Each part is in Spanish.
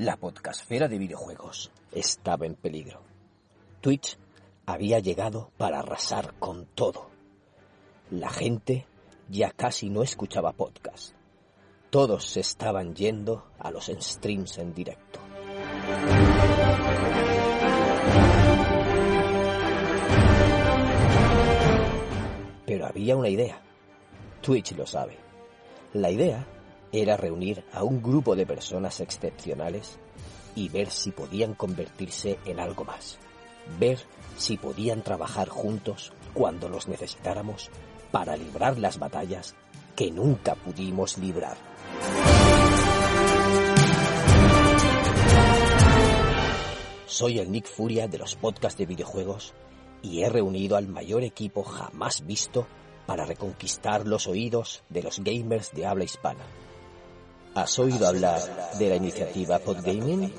La podcastfera de videojuegos estaba en peligro. Twitch había llegado para arrasar con todo. La gente ya casi no escuchaba podcast. Todos se estaban yendo a los streams en directo. Pero había una idea. Twitch lo sabe. La idea era reunir a un grupo de personas excepcionales y ver si podían convertirse en algo más. Ver si podían trabajar juntos cuando los necesitáramos para librar las batallas que nunca pudimos librar. Soy el Nick Furia de los podcasts de videojuegos y he reunido al mayor equipo jamás visto para reconquistar los oídos de los gamers de habla hispana. ¿Has oído hablar de la iniciativa Podgaming?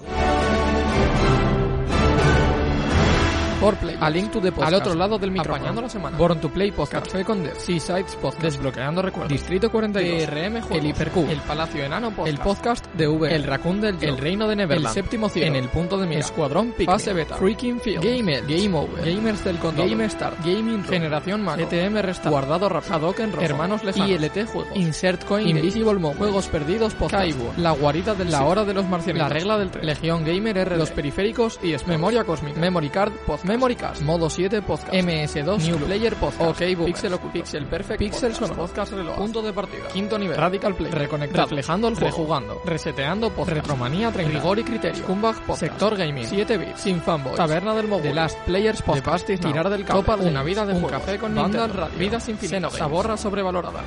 Por Play, A Link to the Podcast, Al otro lado del micrófono, Apañando la semana, Born to Play Podcast, Café con Dev, Seasides Podcast, Desbloqueando Recuerdos, Distrito 42, RM Juegos, El Hipercube, El Palacio Enano Podcast, El Podcast de V, El Raccoon del El Reino de Neverland, El Séptimo Cielo, En el Punto de Mira, Escuadrón Picnic, Fase Beta, Freaking Field, Gamer, Game Over, Gamers del Control, Game Star, Gaming Generación Mac, ETM Restart, Guardado Rap, Hadoken Rojo, Hermanos Lejanos, ILT Juegos, Insert Coin, Invisible Mode, Juegos Perdidos Podcast, La Guarida de la Hora de los Marcianos, La Regla del Tren, Legión Gamer R, Los Periféricos y Memoria Cosmic, Memory Card, Memory Cast, Modo 7 Podcast, MS2 New Player Podcast, OK Pixel Oculto, Pixel Perfect, Pixel Sonoro, Podcast Reloj, Punto de Partida, Quinto Nivel, Radical Play, Reconectar, Reflejando el Juego, Rejugando, Reseteando Podcast, Retromanía 30, Rigor y Criterio, Kumbag Podcast, Sector Gaming, 7 bits, Sin Fanboy, Taberna del Móvil, The Last Players Podcast, The Tirar del Cabo, Una Vida de Un Café con Nintendo, Radio, Vidas Infinitas, Saborra sobrevalorada.